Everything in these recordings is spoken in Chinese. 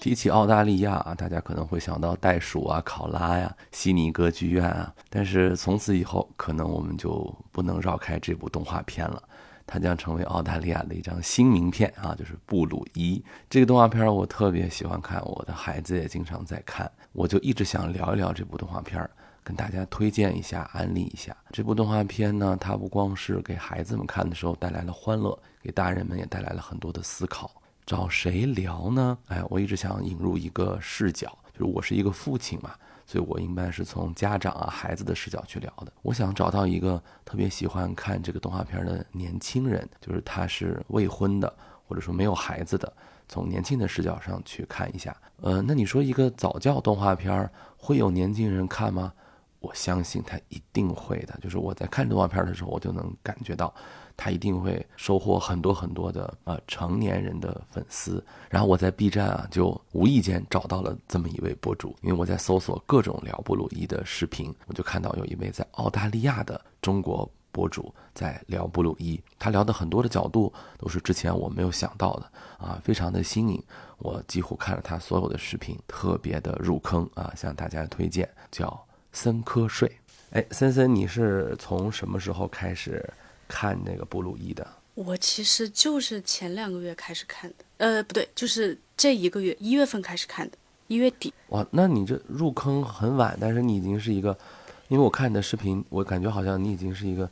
提起澳大利亚啊，大家可能会想到袋鼠啊、考拉呀、悉尼歌剧院啊，但是从此以后，可能我们就不能绕开这部动画片了。它将成为澳大利亚的一张新名片啊，就是布鲁伊这个动画片，我特别喜欢看，我的孩子也经常在看，我就一直想聊一聊这部动画片，跟大家推荐一下、安利一下这部动画片呢。它不光是给孩子们看的时候带来了欢乐，给大人们也带来了很多的思考。找谁聊呢？哎，我一直想引入一个视角，就是我是一个父亲嘛。所以我一般是从家长啊、孩子的视角去聊的。我想找到一个特别喜欢看这个动画片的年轻人，就是他是未婚的，或者说没有孩子的，从年轻的视角上去看一下。呃，那你说一个早教动画片会有年轻人看吗？我相信他一定会的。就是我在看动画片的时候，我就能感觉到。他一定会收获很多很多的呃成年人的粉丝，然后我在 B 站啊就无意间找到了这么一位博主，因为我在搜索各种聊布鲁伊的视频，我就看到有一位在澳大利亚的中国博主在聊布鲁伊，他聊的很多的角度都是之前我没有想到的啊，非常的新颖，我几乎看了他所有的视频，特别的入坑啊，向大家推荐叫森科睡。哎，森森，你是从什么时候开始？看那个布鲁伊的，我其实就是前两个月开始看的，呃，不对，就是这一个月一月份开始看的，一月底。哇，那你这入坑很晚，但是你已经是一个，因为我看你的视频，我感觉好像你已经是一个，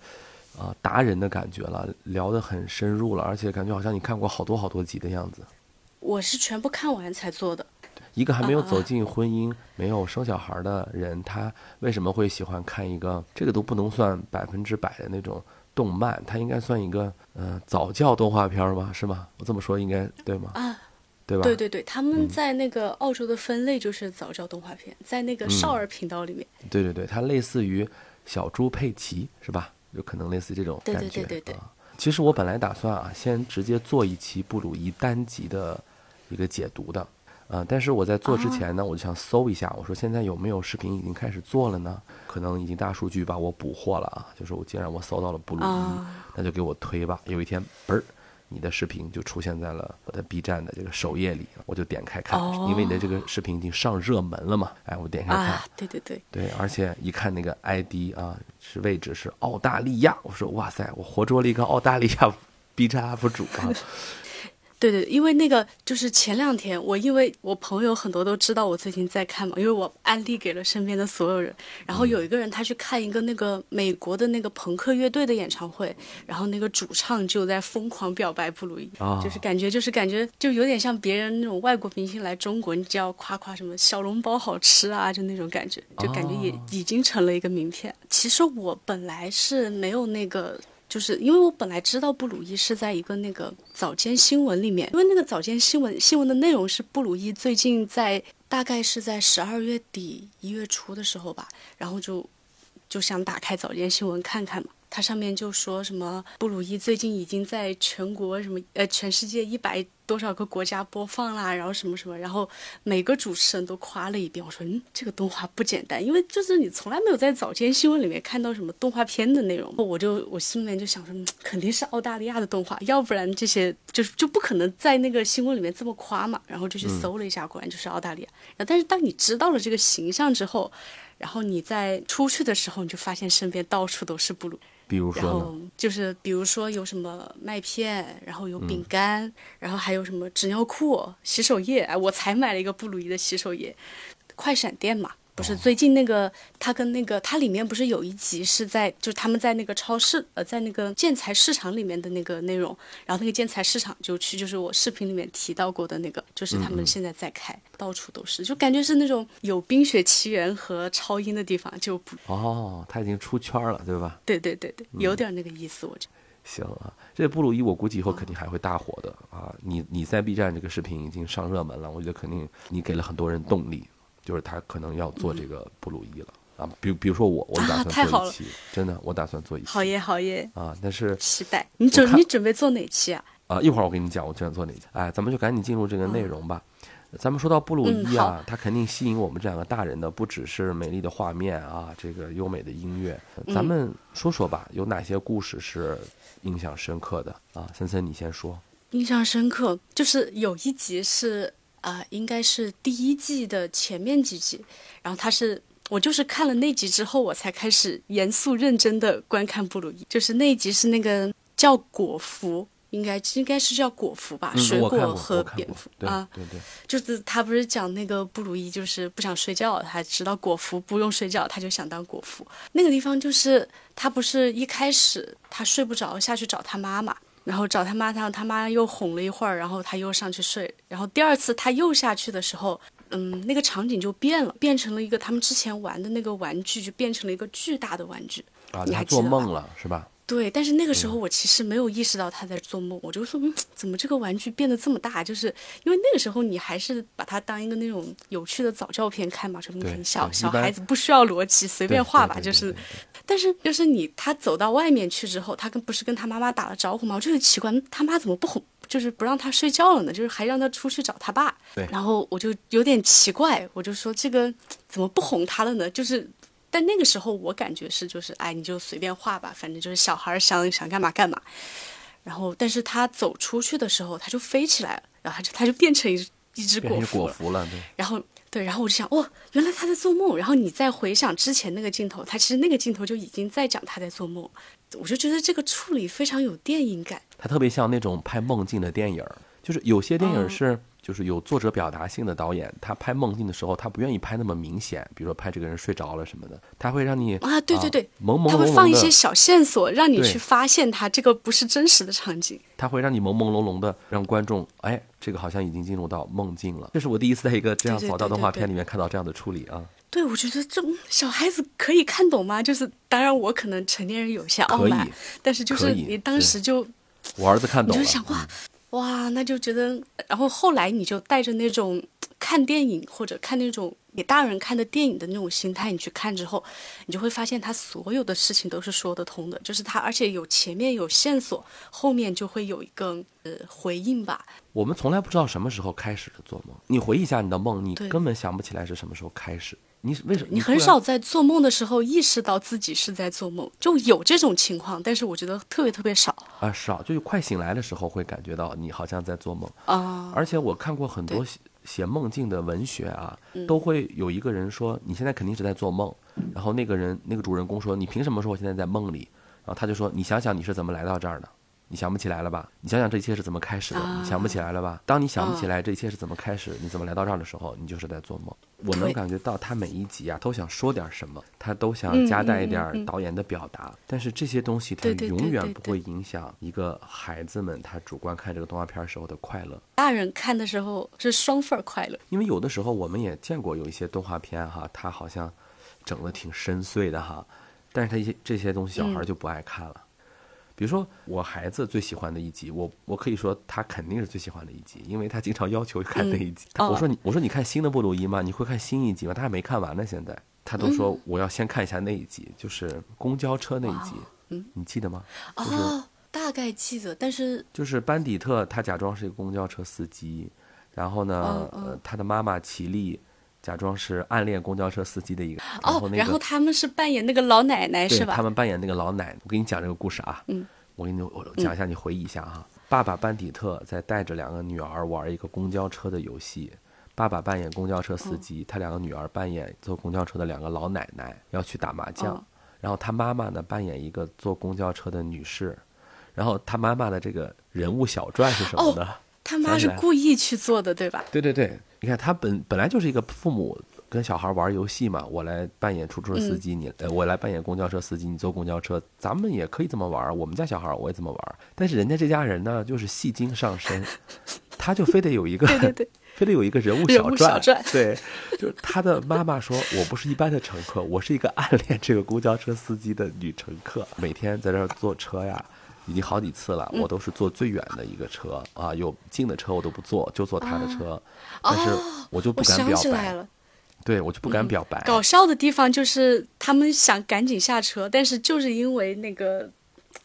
呃，达人的感觉了，聊得很深入了，而且感觉好像你看过好多好多集的样子。我是全部看完才做的。一个还没有走进婚姻、没有生小孩的人，他为什么会喜欢看一个这个都不能算百分之百的那种？动漫，它应该算一个呃早教动画片吧，是吗？我这么说应该对吗？啊，对吧？对对对，他们在那个澳洲的分类就是早教动画片，在那个少儿频道里面。对对对，它类似于小猪佩奇，是吧？有可能类似这种感觉。对对对对对。其实我本来打算啊，先直接做一期布鲁伊单集的一个解读的。呃，但是我在做之前呢，我就想搜一下，我说现在有没有视频已经开始做了呢？可能已经大数据把我捕获了啊，就是我既然我搜到了布鲁伊，那就给我推吧。有一天，嘣儿，你的视频就出现在了我的 B 站的这个首页里，我就点开看，因为你的这个视频已经上热门了嘛。哎，我点开看，对对对，对，而且一看那个 ID 啊，是位置是澳大利亚，我说哇塞，我活捉了一个澳大利亚 B 站 UP 主啊。对对，因为那个就是前两天，我因为我朋友很多都知道我最近在看嘛，因为我安利给了身边的所有人。然后有一个人他去看一个那个美国的那个朋克乐队的演唱会，然后那个主唱就在疯狂表白布鲁伊，就是感觉就是感觉就有点像别人那种外国明星来中国，你只要夸夸什么小笼包好吃啊，就那种感觉，就感觉也已经成了一个名片。其实我本来是没有那个。就是因为我本来知道布鲁伊是在一个那个早间新闻里面，因为那个早间新闻新闻的内容是布鲁伊最近在大概是在十二月底一月初的时候吧，然后就就想打开早间新闻看看嘛。它上面就说什么布鲁伊最近已经在全国什么呃全世界一百多少个国家播放啦，然后什么什么，然后每个主持人都夸了一遍。我说嗯，这个动画不简单，因为就是你从来没有在早间新闻里面看到什么动画片的内容。我就我心里面就想说，肯定是澳大利亚的动画，要不然这些就是就不可能在那个新闻里面这么夸嘛。然后就去搜了一下，果然就是澳大利亚。然后但是当你知道了这个形象之后，然后你在出去的时候，你就发现身边到处都是布鲁。比如，然后就是比如说有什么麦片，然后有饼干，然后还有什么纸尿裤、洗手液。我才买了一个布鲁伊的洗手液，快闪电嘛。不是最近那个，他跟那个，它里面不是有一集是在，就是他们在那个超市，呃，在那个建材市场里面的那个内容。然后那个建材市场就去，就是我视频里面提到过的那个，就是他们现在在开，到处都是，就感觉是那种有《冰雪奇缘》和超英的地方就不。哦，他已经出圈了，对吧？对对对对，有点那个意思，我觉得。行啊，这布鲁伊我估计以后肯定还会大火的啊！你你在 B 站这个视频已经上热门了，我觉得肯定你给了很多人动力。就是他可能要做这个布鲁伊了啊，比比如说我，我打算做一期，真的，我打算做一期。好耶，好耶啊！但是期待你准你准备做哪期啊？啊，一会儿我跟你讲，我准备做哪期。哎，咱们就赶紧进入这个内容吧。咱们说到布鲁伊啊，它肯定吸引我们这两个大人的不只是美丽的画面啊，这个优美的音乐。咱们说说吧，有哪些故事是印象深刻的啊？森森，你先说。印象深刻就是有一集是。啊、应该是第一季的前面几集，然后他是。我就是看了那集之后，我才开始严肃认真的观看布鲁伊。就是那一集是那个叫果蝠，应该应该是叫果蝠吧，嗯水果和蝙蝠啊。对对，就是他不是讲那个布鲁伊就是不想睡觉，他知道果蝠不用睡觉，他就想当果蝠。那个地方就是他不是一开始他睡不着下去找他妈妈，然后找他妈，他他妈又哄了一会儿，然后他又上去睡，然后第二次他又下去的时候。嗯，那个场景就变了，变成了一个他们之前玩的那个玩具，就变成了一个巨大的玩具。啊，你他还做梦了是吧？对，但是那个时嗯候我其实没有意识到他在做梦，我就说，嗯，怎么这个玩具变得这么大？就是因为那个时候你还是把它当一个那种有趣的早教片看嘛，说你对很小小孩子不需要逻辑，随便画吧，就是。但是就是你他走到外面去之后，他跟不是跟他妈妈打了招呼吗？我就很奇怪，他妈怎么不哄，就是不让他睡觉了呢？就是还让他出去找他爸。对然后我就有点奇怪，我就说这个怎么不哄他了呢？就是。但那个时候我感觉是就是哎，你就随便画吧，反正就是小孩儿想想干嘛干嘛。然后，但是他走出去的时候，他就飞起来了，然后他就他就变成一一只果蝠了。果蝠了，对。然后对，然后我就想，哇，原来他在做梦。然后你再回想之前那个镜头，他其实那个镜头就已经在讲他在做梦。我就觉得这个处理非常有电影感。他特别像那种拍梦境的电影儿，就是有些电影是、就是有作者表达性的导演，他拍梦境的时候，他不愿意拍那么明显，比如说拍这个人睡着了什么的，他会让你啊，对对对，朦朦胧胧他会放一些，小线索，让你去发现他这个不是真实的场景。他会让你朦朦胧胧的让观众，哎，这个好像已经进入到梦境了。这是我第一次在一个这样对对扫到对对对动画片里面看到这样的处理啊，对，我觉得这嗯小孩子可以看懂吗？就是当然我可能成年人有些傲慢，但是就是你当时就我儿子看懂了，就想哇、哇，那就觉得，然后后来你就带着那种看电影或者看那种给大人看的电影的那种心态，你去看之后，你就会发现他所有的事情都是说得通的，就是他而且有前面有线索，后面就会有一个呃回应吧。我们从来不知道什么时候开始的做梦。你回忆一下你的梦，你根本想不起来是什么时候开始。你为什么？你很少在做梦的时候意识到自己是在做梦，就有这种情况，但是我觉得特别特别少啊，少，就是快醒来的时候会感觉到你好像在做梦。啊。而且我看过很多对写写梦境的文学啊，嗯都会有一个人说你现在肯定是在做梦，然后那个人那个主人公说你凭什么说我现在在梦里？然后他就说你想想你是怎么来到这儿的。你想不起来了吧？你想想这一切是怎么开始的？啊你想不起来了吧？当你想不起嗯来这一切是怎么开始，你怎么来到这儿的时候，你就是在做梦。我能感觉到他每一集啊都想说点什么，他都想嗯加带一点导演的表达，但是这些东西它对对对永远不会影响一个孩子们他主观看这个动画片时候的快乐。大人看的时候是双份快乐。因为有的时候我们也见过有一些动画片哈，他好像整的挺深邃的哈，但是他一些这些东西小孩就不爱看了。比如说我孩子最喜欢的一集，我我可以说他肯定是最喜欢的一集，因为他经常要求看那一集。哦我说你我说你看新的布鲁伊吗？你会看新一集吗？他还没看完呢，现在他都说嗯我要先看一下那一集，就是公交车那一集，嗯你记得吗？就是哦，大概记得，但是就是班底特，他假装是一个公交车司机，然后呢，他的妈妈齐丽假装是暗恋公交车司机的一个，然后哦，那然后他们是扮演那个老奶奶是吧？他们扮演那个老奶奶。我给你讲这个故事啊，嗯，我给你我讲一下，你回忆一下哈。爸爸班底特在带着两个女儿玩一个公交车的游戏。爸爸扮演公交车司哦机，他两个女儿扮演坐公交车的两个老奶奶，要去打麻将。哦然后他妈妈呢扮演一个坐公交车的女士，然后他妈妈的这个人物小传是什么呢？他妈是故意去做的，对吧？对对对，你看他本本来就是一个父母跟小孩玩游戏嘛，我来扮演出租车司机，你呃我来扮演公交车司机，你坐公交车，咱们也可以这么玩儿。我们家小孩我也这么玩儿，但是人家这家人呢，就是戏精上身，他就非得有一个对对对，非得有一个人物小传对，就是他的妈妈说，我不是一般的乘客，我是一个暗恋这个公交车司机的女乘客，每天在这儿坐车呀。已经好几次了，嗯。我都是坐最远的一个车啊，有近的车我都不坐，就坐他的车，但是我就不敢表白，对我就不敢表白。搞笑的地方就是他们想赶紧下车，但是就是因为那个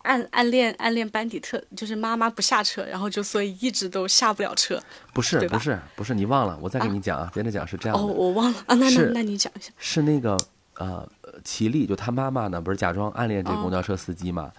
暗暗恋暗恋班底特，就是妈妈不下车，然后就所以一直都下不了车。不是不是不是，你忘了，我再给你讲啊，接着讲是这样哦，我忘了啊，那那那你讲一下。是那个呃，齐丽就他妈妈呢，不是假装暗恋这个公交车司机嘛，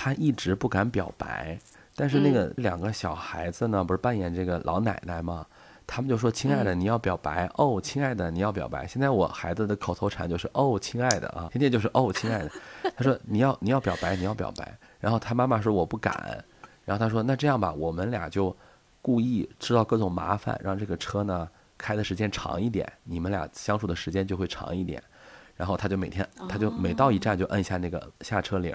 她一直不敢表白，但是那个两个小孩子呢，不是扮演这个老奶奶吗，他们就说：“亲爱的，你要表白哦，亲爱的，你要表白。”现在我孩子的口头禅就是“哦，亲爱的啊”，天天就是“哦，亲爱的”。他说：“你要你要表白，你要表白。”然后他妈妈说：“我不敢。”然后他说：“那这样吧，我们俩就故意制造各种麻烦，让这个车呢开的时间长一点，你们俩相处的时间就会长一点。”然后他就每天，他就每到一站就摁下那个下车铃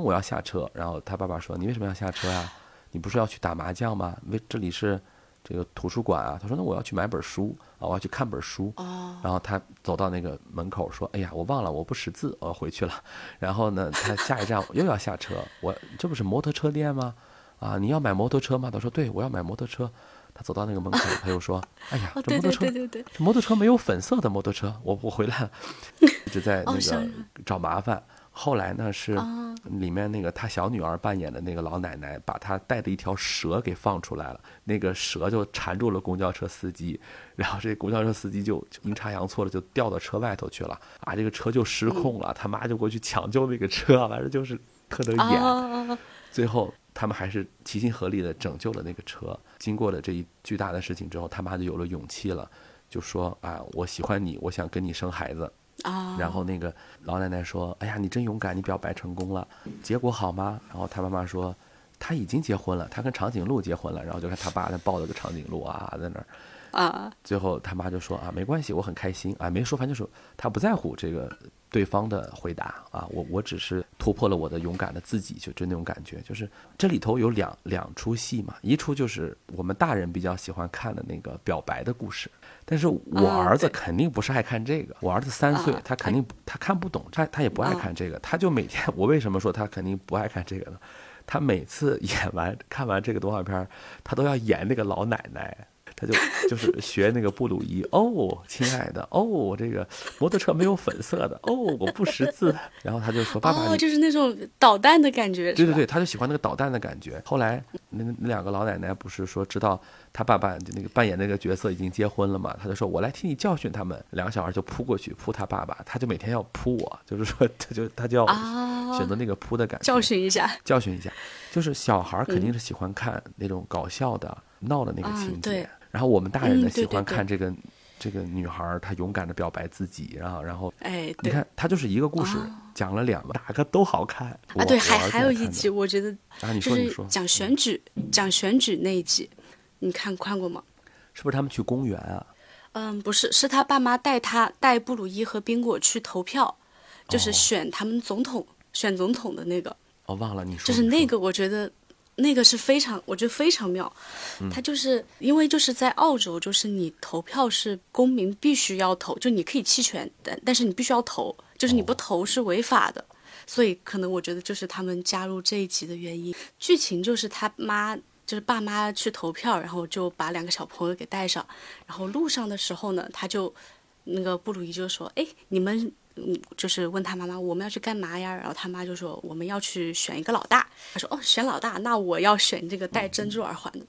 我要下车。然后他爸爸说：“你为什么要下车呀？你不是要去打麻将吗？为这里是。”这个图书馆啊，他说：“那我要去买本书啊，我要去看本书。”哦。然后他走到那个门口说：“哎呀，我忘了，我不识字，我要回去了。”然后呢，他下一站又要下车。我这不是摩托车店吗？啊，你要买摩托车吗？他说：“对，我要买摩托车。”他走到那个门口，他又说：“哎呀，这摩托车，对对对，这摩托车没有粉色的摩托车，我我回来了，一直在那个找麻烦。”后来呢，是里面那个他小女儿扮演的那个老奶奶，把她带的一条蛇给放出来了，那个蛇就缠住了公交车司机，然后这公交车司机就阴差阳错的就掉到车外头去了，啊，这个车就失控了，他妈就过去抢救那个车，反正就是特得演。最后他们还是齐心合力的拯救了那个车。经过了这一巨大的事情之后，他妈就有了勇气了，就说啊，我喜欢你，我想跟你生孩子。啊，然后那个老奶奶说：“哎呀，你真勇敢，你表白成功了，结果好吗？”然后他妈妈说：“他已经结婚了，他跟长颈鹿结婚了。”然后就看他爸在抱着个长颈鹿啊，在那儿。啊，最后他妈就说：“啊，没关系，我很开心啊，没说，反正就是他不在乎这个对方的回答啊，我我只是突破了我的勇敢的自己，就就那种感觉。就是这里头有两两出戏嘛，一出就是我们大人比较喜欢看的那个表白的故事。”但是我儿子肯定不是爱看这个，我儿子三岁，他肯定他看不懂，他他也不爱看这个，他就每天，我为什么说他肯定不爱看这个呢？他每次演完看完这个动画片，他都要演那个老奶奶。他就就是 学那个布鲁伊哦，亲爱的哦，这个摩托车没有粉色的哦，我不识字。然后他就说：“爸爸，哦，就是那种捣蛋的感觉。”对对对，他就喜欢那个捣蛋的感觉。后来那那两个老奶奶不是说知道他爸爸那个扮演那个角色已经结婚了嘛？他就说：“我来替你教训他们。”两个小孩就扑过去扑他爸爸，他就每天要扑我，就是说他就他就要选择那个扑的感觉，教训一下，教训一下。就是小孩肯定是喜欢看那种搞笑的、闹的那个情节。然后我们大人呢喜欢看这个，这个女孩她勇敢的表白自己，然后然后，哎，你看她就是一个故事讲了两个，哪个都好看啊。对，还还有一集我觉得啊，你说你说讲选举讲选举那一集，你看看过吗？是不是他们去公园啊？嗯，不是，是他爸妈带他带布鲁伊和宾果去投票，就是选他们总统选总统的那个。哦，忘了你说就是那个，我觉得。那个是非常，我觉得非常妙，他就是因为就是在澳洲，就是你投票是公民必须要投，就你可以弃权，但但是你必须要投，就是你不投是违法的，所以可能我觉得就是他们加入这一集的原因。剧情就是他妈就是爸妈去投票，然后就把两个小朋友给带上，然后路上的时候呢，他就那个布鲁伊就说：“哎，你们。”嗯，就是问他妈妈我们要去干嘛呀？然后他妈就说我们要去选一个老大。他说哦，选老大，那我要选这个戴珍珠耳环的。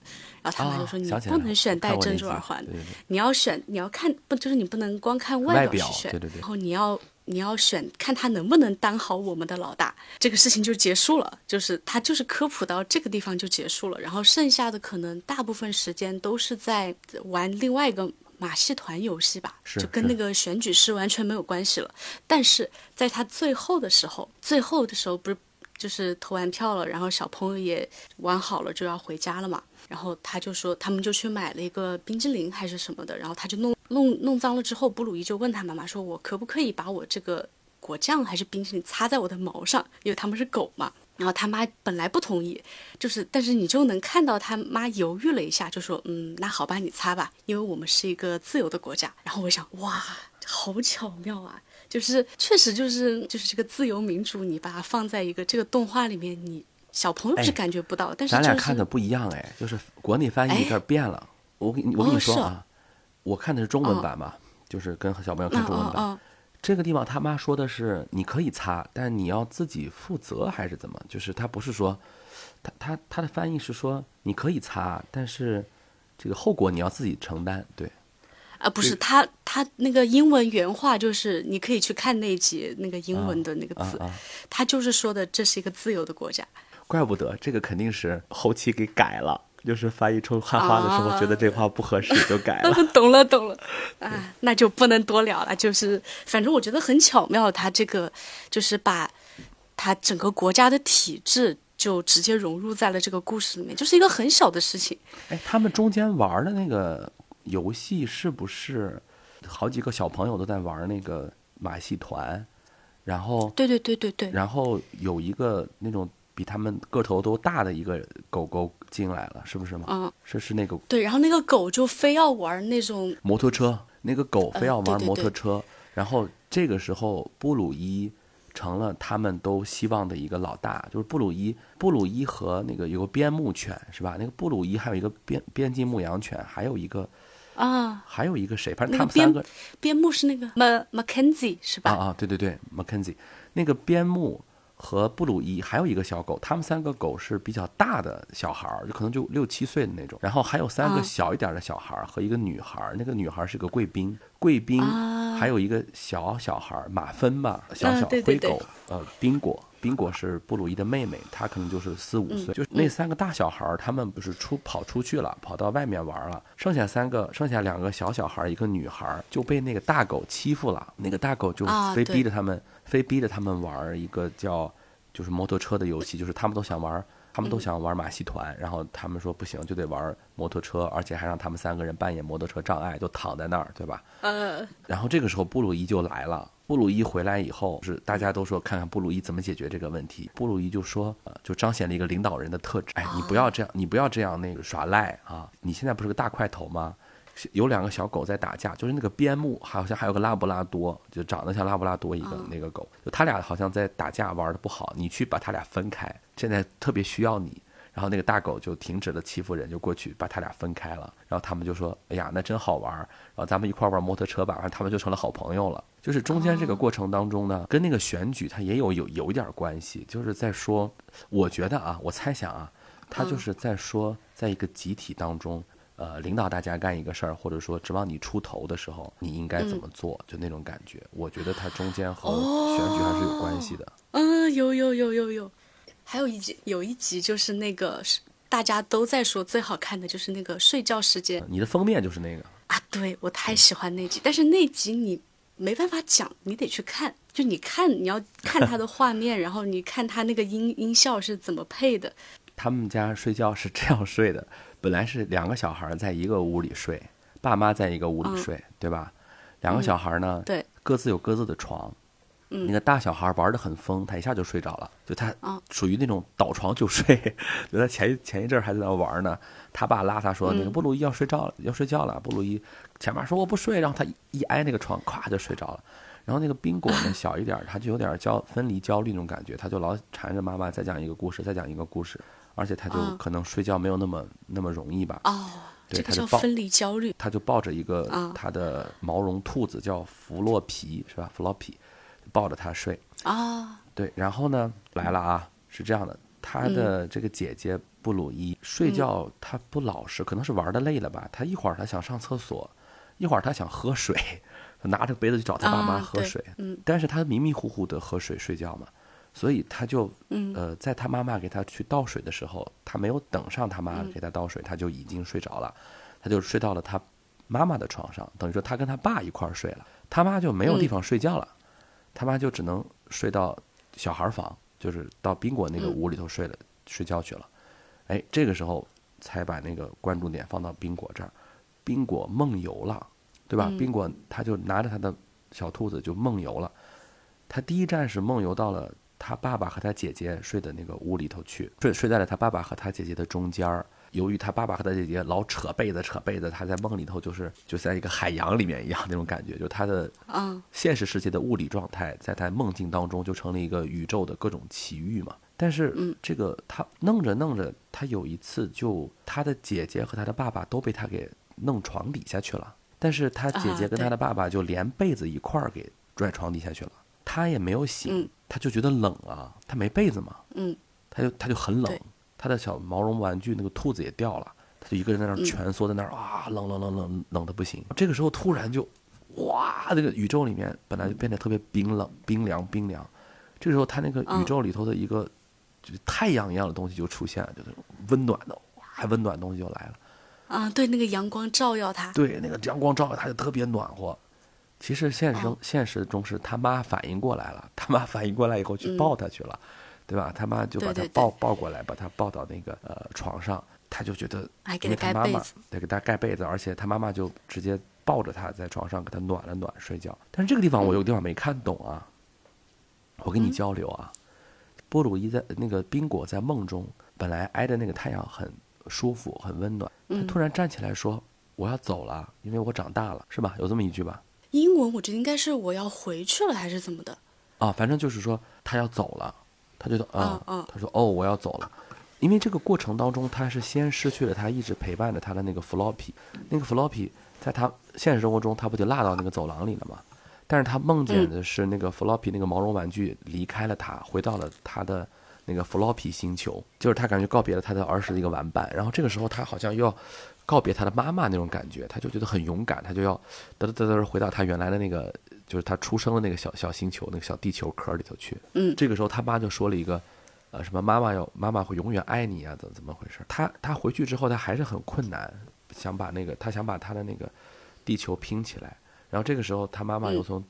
然后他妈就说你不能选戴珍珠耳环的，你要选你要看不就是你不能光看外表去选，对对对。然后你要你要选看他能不能当好我们的老大，这个事情就结束了。就是他就是科普到这个地方就结束了，然后剩下的可能大部分时间都是在玩另外一个。马戏团游戏吧，就跟那个选举是完全没有关系了。但是在他最后的时候，最后的时候不是就是投完票了，然后小朋友也玩好了就要回家了嘛。然后他就说，他们就去买了一个冰激凌还是什么的，然后他就弄弄弄脏了之后，布鲁伊就问他妈妈说：“我可不可以把我这个果酱还是冰淇淋擦在我的毛上？因为他们是狗嘛。”然后他妈本来不同意，就是，但是你就能看到他妈犹豫了一下，就说：“嗯，那好吧，你擦吧，因为我们是一个自由的国家。”然后我想，哇，好巧妙啊！就是确实就是就是这个自由民主，你把它放在一个这个动画里面，你小朋友是感觉不到。但是咱俩看的不一样哎，就是国内翻译有点变了。我跟我跟你说啊，我看的是中文版嘛，就是跟小朋友看中文版。这个地方他妈说的是你可以擦，但你要自己负责还是怎么？就是他不是说，他他他的翻译是说你可以擦，但是这个后果你要自己承担。对，啊不是他他那个英文原话就是你可以去看那集那个英文的那个字，他就是说的这是一个自由的国家。怪不得这个肯定是后期给改了。就是翻译成汉话的时候，觉得这话不合适，就改了。懂了，懂了。啊，那就不能多聊了。就是，反正我觉得很巧妙，他这个就是把他整个国家的体制就直接融入在了这个故事里面，就是一个很小的事情。哎，他们中间玩的那个游戏是不是好几个小朋友都在玩那个马戏团？然后，对对对对对。然后有一个那种。比他们个头都大的一个狗狗进来了，是不是吗？嗯，是是那个。对，然后那个狗就非要玩那种摩托车，那个狗非要玩摩托车。然后这个时候，布鲁伊成了他们都希望的一个老大，就是布鲁伊。布鲁伊和那个有个边牧犬是吧？那个布鲁伊还有一个边边境牧羊犬，还有一个啊，还有一个谁？反正他们三个边牧是那个 Ma Mackenzie 是吧？啊啊，对对对，Mackenzie 那个边牧。和布鲁伊还有一个小狗，他们三个狗是比较大的小孩儿，就可能就六七岁的那种。然后还有三个小一点的小孩儿和一个女孩儿，那个女孩儿是个贵宾，贵宾还有一个小小孩儿马芬吧，小小灰狗，呃，宾果。宾果是布鲁伊的妹妹，她可能就是四五岁。就那三个大小孩儿，他们不是出跑出去了，跑到外面玩了。剩下三个，剩下两个小小孩儿，一个女孩儿就被那个大狗欺负了。那个大狗就非逼着他们，非逼着他们玩一个叫就是摩托车的游戏，就是他们都想玩。他们都想玩马戏团，然后他们说不行，就得玩摩托车，而且还让他们三个人扮演摩托车障碍，就躺在那儿，对吧？嗯。然后这个时候布鲁伊就来了。布鲁伊回来以后，是大家都说看看布鲁伊怎么解决这个问题。布鲁伊就说，就彰显了一个领导人的特质。哎，你不要这样，你不要这样那个耍赖啊！你现在不是个大块头吗？有两个小狗在打架，就是那个边牧，好像还有个拉布拉多，就长得像拉布拉多一个那个狗，就他俩好像在打架，玩的不好。你去把他俩分开，现在特别需要你。然后那个大狗就停止了欺负人，就过去把他俩分开了。然后他们就说：“哎呀，那真好玩儿然后咱们一块玩摩托车吧。然后他们就成了好朋友了。就是中间这个过程当中呢，跟那个选举它也有有有一点关系。就是在说，我觉得啊，我猜想啊，他就是在说，在一个集体当中。呃，领导大家干一个事儿，或者说指望你出头的时候，你应该怎么做？就那种感觉，我觉得它中间和选举还是有关系的。嗯，有有有有有，还有一集，有一集就是那个大家都在说最好看的就是那个睡觉时间。你的封面就是那个啊？对，我太喜欢那集，但是那集你没办法讲，你得去看。就你看，你要看它的画面，然后你看它那个音音效是怎么配的。他们家睡觉是这样睡的。本来是两个小孩在一个屋里睡，爸妈在一个屋里睡，对吧？两个小孩呢，对，各自有各自的床。嗯，那个大小孩玩得很疯，他一下就睡着了，就他属于那种倒床就睡。就他前前一阵还在那玩呢，他爸拉他说：“那个布鲁伊要睡着了，要睡觉了。”布鲁伊前面说我不睡，然后他一挨那个床，咵就睡着了。然后那个宾果呢，小一点，他就有点焦分离焦虑那种感觉，他就老缠着妈妈再讲一个故事，再讲一个故事。而且他就可能睡觉没有那么那么容易吧？哦，对，他就分离焦虑。他就抱着一个他的毛绒兔子，叫弗洛皮，是吧？弗洛皮，抱着他睡。啊，对。然后呢，来了啊，是这样的，他的这个姐姐布鲁伊睡觉，他不老实，可能是玩的累了吧？他一会儿他想上厕所，一会儿他想喝水，拿着杯子去找他爸妈喝水。嗯，但是他迷迷糊糊的喝水睡觉嘛。所以他就，呃，在他妈妈给他去倒水的时候，他没有等上他妈给他倒水，他就已经睡着了，他就睡到了他妈妈的床上，等于说他跟他爸一块儿睡了，他妈就没有地方睡觉了，他妈就只能睡到小孩房，就是到宾果那个屋里头睡了，睡觉去了，哎，这个时候才把那个关注点放到宾果这儿，宾果梦游了，对吧？宾果他就拿着他的小兔子就梦游了，他第一站是梦游到了。他爸爸和他姐姐睡的那个屋里头去，睡睡在了他爸爸和他姐姐的中间儿。由于他爸爸和他姐姐老扯被子扯被子，他在梦里头就是就在一个海洋里面一样那种感觉，就他的现实世界的物理状态，在他梦境当中就成了一个宇宙的各种奇遇嘛。但是这个他弄着弄着，他有一次就他的姐姐和他的爸爸都被他给弄床底下去了，但是他姐姐跟他的爸爸就连被子一块儿给拽床底下去了。他也没有醒，他就觉得冷啊，他没被子嘛，嗯，他就他就很冷，他的小毛绒玩具那个兔子也掉了，他就一个人在那儿蜷缩在那儿啊，冷冷冷冷冷的不行。这个时候突然就，哇，这个宇宙里面本来就变得特别冰冷、冰凉、冰凉，这个时候他那个宇宙里头的一个就是太阳一样的东西就出现了，就是温暖的，哇，温暖的东西就来了。啊，对，那个阳光照耀他，对，那个阳光照耀他就特别暖和。其实现实中、哦现实中是他妈反应过来了，他妈反应过来以后去抱他去了，对吧？他妈就把他抱抱过来，把他抱到那个呃床上，他就觉得因为他妈妈得给他盖被子，而且他妈妈就直接抱着他在床上给他暖了暖睡觉。但是这个地方我有个地方没看懂啊，我跟你嗯交流啊。波鲁伊在那个宾果在梦中本来挨着那个太阳很舒服很温暖，他嗯突然站起来说：“我要走了，因为我长大了，是吧？有这么一句吧？英文我觉得应该是我要回去了还是怎么的？啊，反正就是说他要走了，他觉得啊，嗯嗯他说哦我要走了，因为这个过程当中他是先失去了他一直陪伴着他的那个 floppy，那个 floppy 在他现实生活中他不就落到那个走廊里了吗？但是他梦见的是那个 floppy 那个毛绒玩具离开了他，回到了他的那个 floppy 星球，就是他感觉告别了他的儿时的一个玩伴，然后这个时候他好像又要告别他的妈妈那种感觉，他就觉得很勇敢，他就要嘚嘚嘚嘚回到他原来的那个，就是他出生的那个小小星球那个小地球壳里头去。嗯这个时候他妈就说了一个，呃，什么妈妈要妈妈会永远爱你啊，怎怎么回事？他他回去之后他还是很困难，想把那个他想把他的那个地球拼起来，然后这个时候他妈妈又嗯从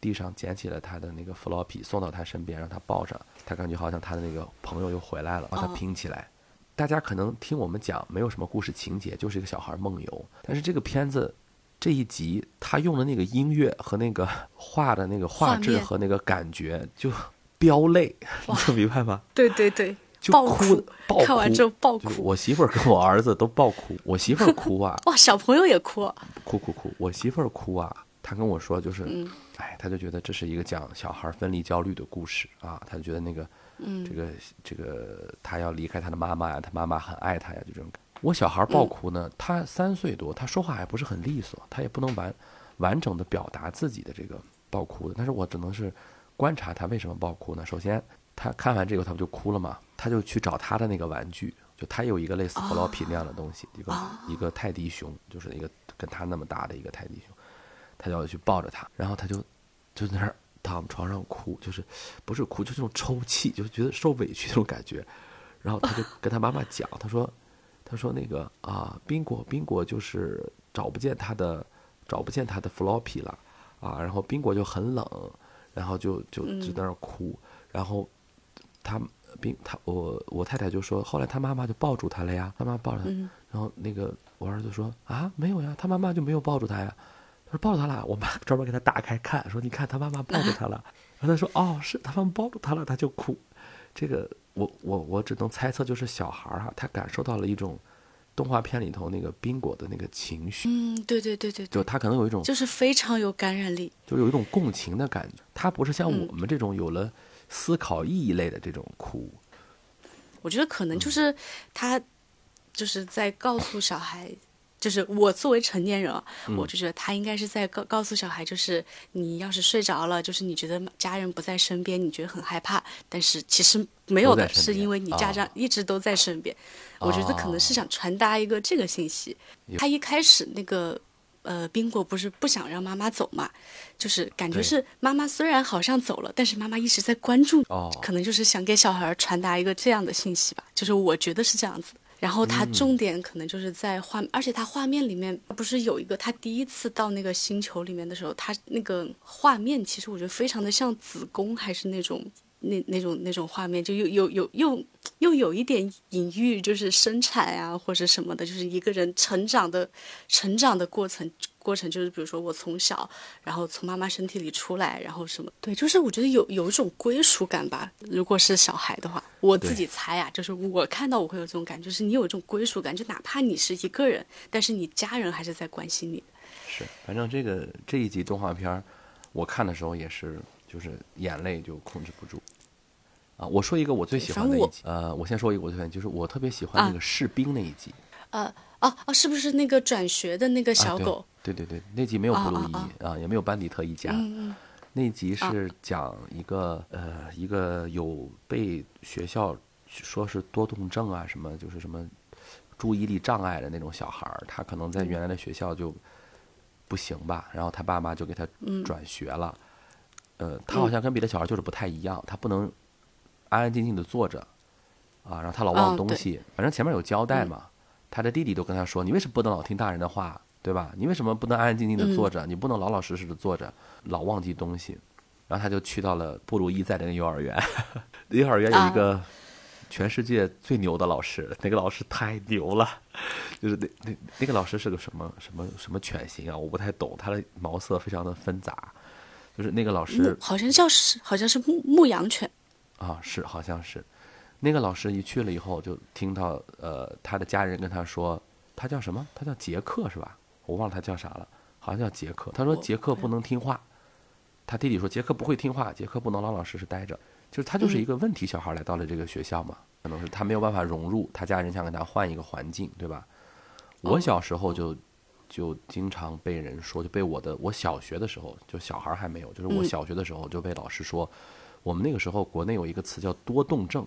地上捡起了他的那个 floppy 送到他身边，让他抱着，他感觉好像他的那个朋友又回来了，把他哦拼起来。大家可能听我们讲没有什么故事情节，就是一个小孩梦游。但是这个片子这一集他用的那个音乐和那个画的那个画质和那个感觉就飙泪，你能明白吗？对对对，就爆哭哭，爆哭，看完之后爆哭，我媳妇儿跟我儿子都爆哭，我媳妇儿哭啊，哇，小朋友也哭，哭哭哭，我媳妇儿哭啊，她跟我说就是，嗯哎，她就觉得这是一个讲小孩分离焦虑的故事啊，她就觉得那个，嗯这个这个他要离开他的妈妈呀，他妈妈很爱他呀，就这种感。我小孩爆哭呢，他三岁多，他说话还不是很利索，他也不能完完整的表达自己的这个爆哭的，但是我只能是观察他为什么爆哭呢？首先，他看完这个他不就哭了吗？他就去找他的那个玩具，就他有一个类似 floppy 那样的东西，一个一个泰迪熊，就是一个跟他那么大的一个泰迪熊，他就要去抱着他，然后他就就在那儿躺床上哭，就是不是哭，就是那种抽泣，就觉得受委屈那种感觉。然后他就 跟他妈妈讲，他说，他说那个啊，宾果宾果就是找不见他的找不见他的 floppy 了啊，然后宾果就很冷，然后就就就在那儿哭，然后他宾他我我太太就说，后来他妈妈就抱住他了呀，他妈抱着他，嗯然后那个我儿子说啊没有呀，他妈妈就没有抱住他呀。他说抱住他了，我妈 专门给他打开看，说你看他妈妈抱住他了。然后他说哦，是他妈妈抱住他了，他就哭。这个我我我只能猜测，就是小孩儿哈、他感受到了一种动画片里头那个宾果的那个情绪，嗯，对对对对对，就他可能有一种就是非常有感染力，就有一种共情的感觉。他不是像嗯我们这种有了思考意义类的这种哭。我觉得可嗯能就是他就是在告诉小孩，就是我作为成年人啊，嗯我就觉得他应该是在告告诉小孩，就是你要是睡着了，就是你觉得家人不在身边，你觉得很害怕，但是其实没有的，是因为你家长哦一直都在身边。我觉得可能是想传达一个这个信息。有他一开始那个。呃，宾果不是不想让妈妈走嘛，就是感觉是妈妈虽然好像走了，但是妈妈一直在关注可能就是想给小孩传达一个这样的信息吧，就是我觉得是这样子。然后它重点可能就是在画，而且它画面里面不是有一个他第一次到那个星球里面的时候，他那个画面其实我觉得非常的像子宫，还是那种那那种那种画面，就又有有又又有一点隐喻，就是生产啊或者什么的，就是一个人成长的成长的过程。过程就是，比如说我从小，然后从妈妈身体里出来，然后什么，对，就是我觉得有有一种归属感吧。如果是小孩的话，我自己猜啊，就是我看到我会有这种感觉，就是你有一种归属感，就哪怕你是一个人，但是你家人还是在关心你。是，反正这个这一集动画片儿，我看的时候也是，就是眼泪就控制不住。啊，我说一个我最喜欢的一集，呃，我先说一个我最喜欢，就是我特别喜欢那啊个士兵那一集。呃，哦哦，是不是那个转学的那个小啊对狗？对对对，那集没有布鲁伊啊啊也没有班迪特一家。嗯嗯那集是讲一个、呃一个有被学校说是多动症啊什么就是什么注意力障碍的那种小孩儿，他可能在原来的学校就不行吧，然后他爸妈就给他转学了。呃，他好像跟别的小孩就是不太一样，他不能安安静静的坐着啊，然后他老忘东西，反正前面有交代嘛。他的弟弟都跟他说：“你为什么不能老听大人的话，对吧？你为什么不能安安静静的坐着？你不能老老实实的坐着，老忘记东西。”然后他就去到了布鲁伊在的那个幼儿园，幼儿园有一个全世界最牛的老师，那个老师太牛了，就是那那那个老师是个什么什么什么犬型啊？我不太懂，他的毛色非常的纷杂，就是那个老师好像叫是好像是牧牧羊犬啊，是好像是。那个老师一去了以后，就听到呃，他的家人跟他说，他叫什么？他叫杰克是吧？我忘了他叫啥了，好像叫杰克。他说杰克不能听话，他弟弟说杰克不会听话，杰克不能老老实实待着，就是他就是一个问题小孩来到了这个学校嘛，可能是他没有办法融入，他家人想给他换一个环境，对吧？我小时候就就经常被人说，就被我的我小学的时候，就小孩还没有，就是我小学的时候就被老师说，我们那个时候国内有一个词叫多动症。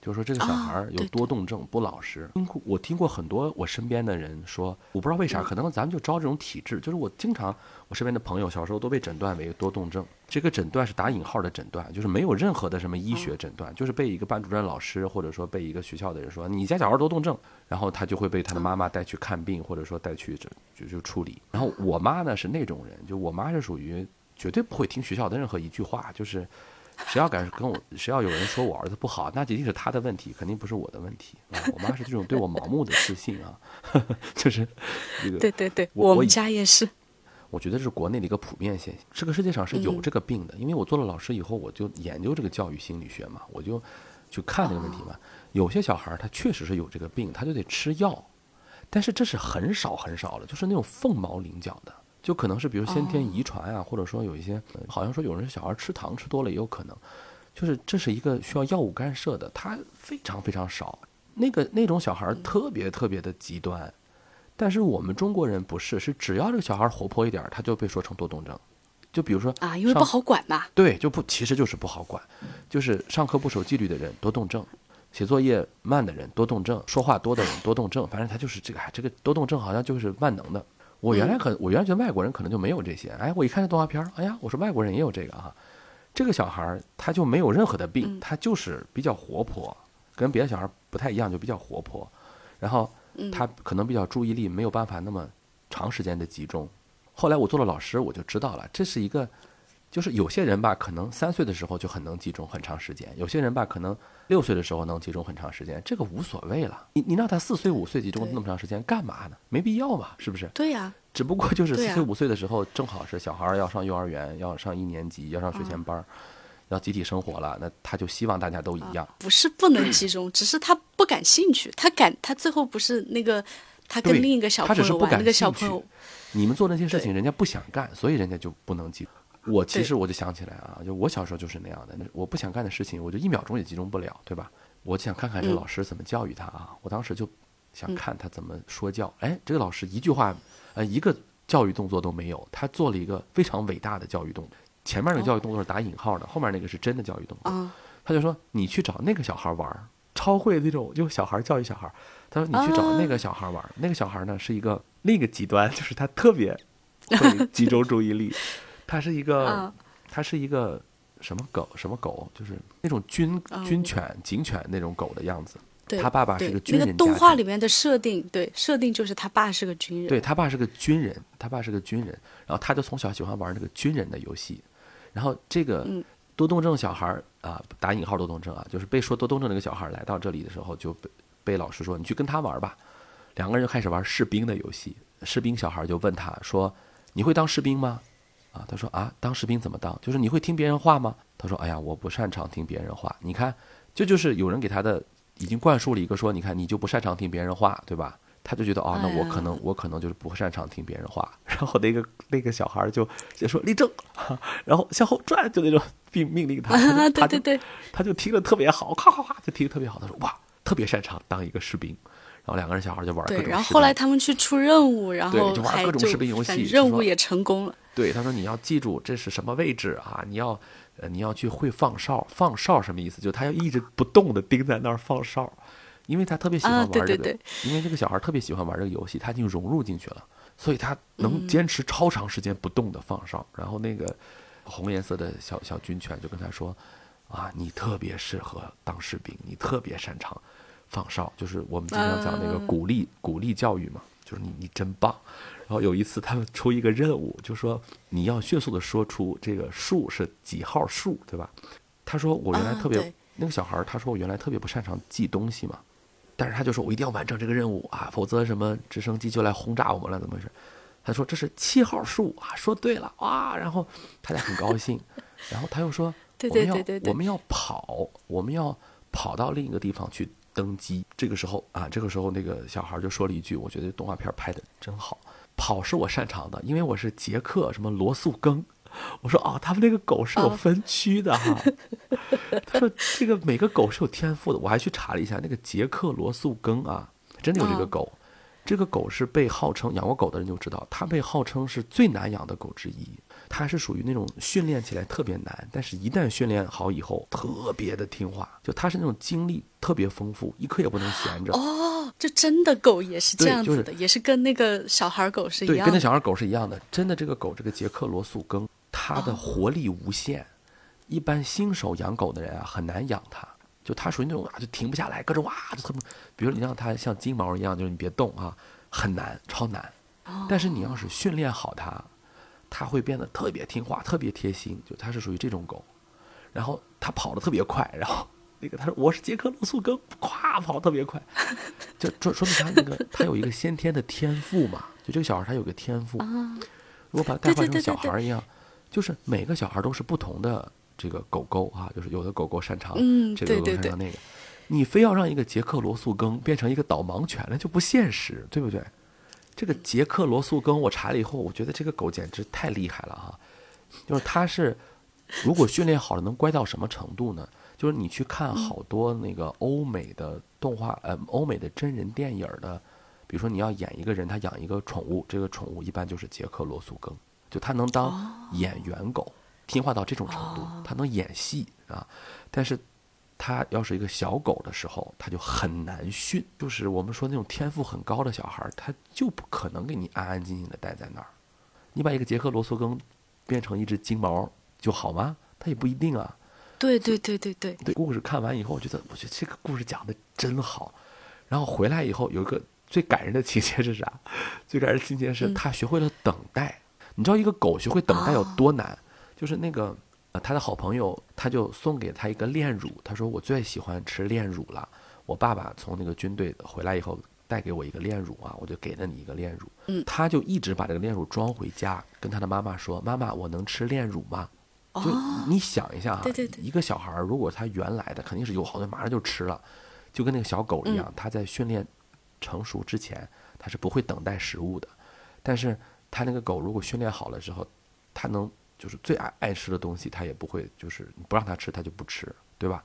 就是说这个小孩儿有多动症，不老实。听过我听过很多我身边的人说，我不知道为啥，可能咱们就招这种体质。就是我经常我身边的朋友小时候都被诊断为多动症，这个诊断是打引号的诊断，就是没有任何的什么医学诊断，就是被一个班主任老师或者说被一个学校的人说你家小孩多动症，然后他就会被他的妈妈带去看病，或者说带去就就处理。然后我妈呢是那种人，就我妈是属于绝对不会听学校的任何一句话，就是。谁要敢跟我，谁要有人说我儿子不好，那一定是他的问题，肯定不是我的问题啊！我妈是这种对我盲目的自信啊，就是这个。对对对，我们家也是。我觉得是国内的一个普遍现象，这个世界上是有这个病的。因为我做了老师以后，我就研究这个教育心理学嘛，我就去看这个问题嘛。有些小孩他确实是有这个病，他就得吃药，但是这是很少很少的，就是那种凤毛麟角的。就可能是比如先天遗传啊，或者说有一些，好像说有人小孩吃糖吃多了也有可能，就是这是一个需要药物干涉的，它非常非常少。那个那种小孩特别特别的极端，但是我们中国人不是，是只要这个小孩活泼一点，他就被说成多动症。就比如说啊，因为不好管嘛。对，就不其实就是不好管，就是上课不守纪律的人多动症，写作业慢的人多动症，说话多的人多动症，反正他就是这个，这个多动症好像就是万能的。我原来可我原来觉得外国人可能就没有这些，哎，我一看这动画片哎呀，我说外国人也有这个啊，这个小孩儿他就没有任何的病，他就是比较活泼，跟别的小孩不太一样，就比较活泼，然后他可能比较注意力没有办法那么长时间的集中。后来我做了老师，我就知道了，这是一个。就是有些人吧，可能三岁的时候就很能集中很长时间；有些人吧，可能六岁的时候能集中很长时间，这个无所谓了。你你让他四岁五岁集中那么长时间干嘛呢？没必要嘛，是不是？对呀。只不过就是四岁五岁的时候，正好是小孩要上幼儿园，要上一年级，要上学前班，要集体生活了，那他就希望大家都一样。不是不能集中，只是他不感兴趣。他感他最后不是那个他跟另一个小朋友玩那个小朋友。你们做那些事情，人家不想干，所以人家就不能集。我其实我就想起来啊，就我小时候就是那样的，我不想干的事情，我就一秒钟也集中不了，对吧？我就想看看这个老师怎么教育他啊。我当时就想看他怎么说教。哎，这个老师一句话，呃，一个教育动作都没有，他做了一个非常伟大的教育动作。前面那个教育动作是打引号的，后面那个是真的教育动作。他就说：“你去找那个小孩玩，超会那种，就小孩教育小孩。”他说：“你去找那个小孩玩，那个小孩呢是一个另一个极端，就是他特别会集中注意力。”它是一个，它是一个什么狗？什么狗？就是那种军军犬、警犬那种狗的样子。他爸爸是个军人。那个动画里面的设定，对设定就是他爸是个军人。对他爸是个军人，他爸是个军人，然后他就从小喜欢玩那个军人的游戏。然后这个多动症小孩啊，打引号多动症啊，就是被说多动症那个小孩来到这里的时候，就被被老师说：“你去跟他玩吧。”两个人就开始玩士兵的游戏。士兵小孩就问他说：“你会当士兵吗？”啊，他说啊，当士兵怎么当？就是你会听别人话吗？他说，哎呀，我不擅长听别人话。你看，这就是有人给他的，已经灌输了一个说，你看你就不擅长听别人话，对吧？他就觉得哦，那我可能我可能就是不擅长听别人话。然后那个那个小孩就就说立正，然后向后转，就那种命命令他。对对对，他就听得特别好，咔咔咔就听得特别好。他说哇，特别擅长当一个士兵。然后两个人小孩就玩各种。对，然后后来他们去出任务，然后就玩各种士兵游戏，任务也成功了。对，他说你要记住这是什么位置啊？你要，呃，你要去会放哨。放哨什么意思？就他要一直不动的盯在那儿放哨，因为他特别喜欢玩这个。因为这个小孩特别喜欢玩这个游戏，他已经融入进去了，所以他能坚持超长时间不动的放哨。然后那个红颜色的小小军犬就跟他说：“啊，你特别适合当士兵，你特别擅长放哨，就是我们经常讲那个鼓励、鼓励教育嘛，就是你你真棒。然后有一次他们出一个任务，就说你要迅速的说出这个数是几号数，对吧？他说我原来特别、那个小孩，他说我原来特别不擅长记东西嘛，但是他就说我一定要完成这个任务啊，否则什么直升机就来轰炸我们了，怎么回事？他说这是七号数啊，说对了哇，然后他俩很高兴，然后他又说对对对对我们要跑，我们要跑到另一个地方去登机。这个时候啊，这个时候那个小孩就说了一句，我觉得动画片拍的真好。跑是我擅长的，因为我是捷克什么罗素更。我说哦，他们那个狗是有分区的哈。他说这个每个狗是有天赋的，我还去查了一下，那个捷克罗素更啊，真的有这个狗。这个狗是被号称养过狗的人就知道，它被号称是最难养的狗之一。它是属于那种训练起来特别难，但是一旦训练好以后，特别的听话。就它是那种精力特别丰富，一刻也不能闲着。哦，就真的狗也是这样子的，也是跟那个小孩狗是一样。对，跟那小孩狗是一样的。真的，这个狗，这个杰克罗素梗，它的活力无限。一般新手养狗的人啊，很难养它。就它属于那种啊，就停不下来，各种哇，就特别。比如你让它像金毛一样，就是你别动啊，很难，超难。但是你要是训练好它。它会变得特别听话，特别贴心，就它是属于这种狗。然后它跑得特别快，然后那个他说我是杰克罗素更，咵跑特别快，就说说明他那个他有一个先天的天赋嘛。就这个小孩他有个天赋，如果把它代换成小孩一样，就是每个小孩都是不同的这个狗狗啊，就是有的狗狗擅长这个，狗狗擅长那个。你非要让一个杰克罗素更变成一个导盲犬，那就不现实，对不对？这个杰克罗素更，我查了以后，我觉得这个狗简直太厉害了哈！就是它是，如果训练好了，能乖到什么程度呢？就是你去看好多那个欧美的动画，呃，欧美的真人电影的，比如说你要演一个人，他养一个宠物，这个宠物一般就是杰克罗素更，就它能当演员狗，听话到这种程度，它能演戏啊，但是。他要是一个小狗的时候，他就很难训。就是我们说那种天赋很高的小孩，他就不可能给你安安静静的待在那儿。你把一个杰克罗素更变成一只金毛就好吗？他也不一定啊。对对对对对。对故事看完以后，我觉得我觉得这个故事讲的真好。然后回来以后，有一个最感人的情节是啥？最感人的情节是他学会了等待。你知道一个狗学会等待有多难？就是那个。他的好朋友，他就送给他一个炼乳。他说：“我最喜欢吃炼乳了。我爸爸从那个军队回来以后，带给我一个炼乳啊，我就给了你一个炼乳。”嗯，他就一直把这个炼乳装回家，跟他的妈妈说：“妈妈，我能吃炼乳吗？”就你想一下啊，一个小孩儿如果他原来的肯定是有好多，马上就吃了，就跟那个小狗一样，他在训练成熟之前，他是不会等待食物的。但是他那个狗如果训练好了之后，他能。就是最爱爱吃的东西，他也不会，就是你不让他吃，他就不吃，对吧？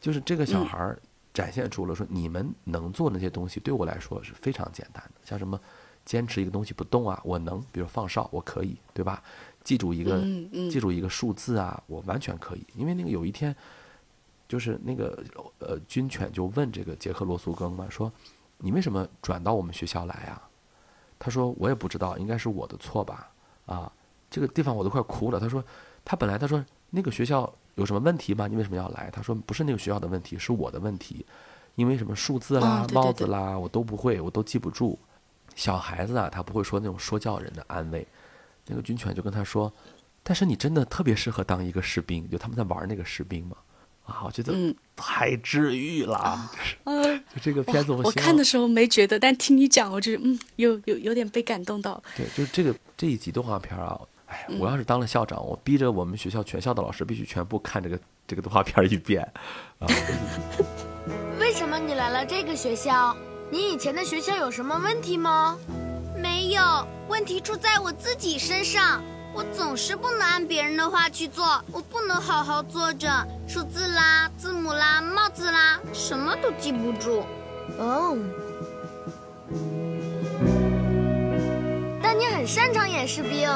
就是这个小孩儿展现出了说，你们能做那些东西，对我来说是非常简单的。像什么坚持一个东西不动啊，我能，比如放哨，我可以，对吧？记住一个，记住一个数字啊，我完全可以。因为那个有一天，就是那个呃军犬就问这个杰克罗素更嘛，说你为什么转到我们学校来啊？他说我也不知道，应该是我的错吧，啊。这个地方我都快哭了。他说，他本来他说那个学校有什么问题吗？你为什么要来？他说不是那个学校的问题，是我的问题，因为什么数字啦、帽子啦，我都不会，我都记不住。小孩子啊，他不会说那种说教人的安慰。那个军犬就跟他说，但是你真的特别适合当一个士兵，就他们在玩那个士兵嘛。啊，我觉得太治愈了。就这个片子，我看的时候没觉得，但听你讲，我就嗯，有有有点被感动到。对，就是这个这一集动画片啊。哎，我要是当了校长，我逼着我们学校全校的老师必须全部看这个这个动画片一遍。啊！为什么你来了这个学校？你以前的学校有什么问题吗？没有，问题出在我自己身上。我总是不能按别人的话去做，我不能好好坐着，数字啦、字母啦、帽子啦，什么都记不住。哦。但你很擅长演士兵。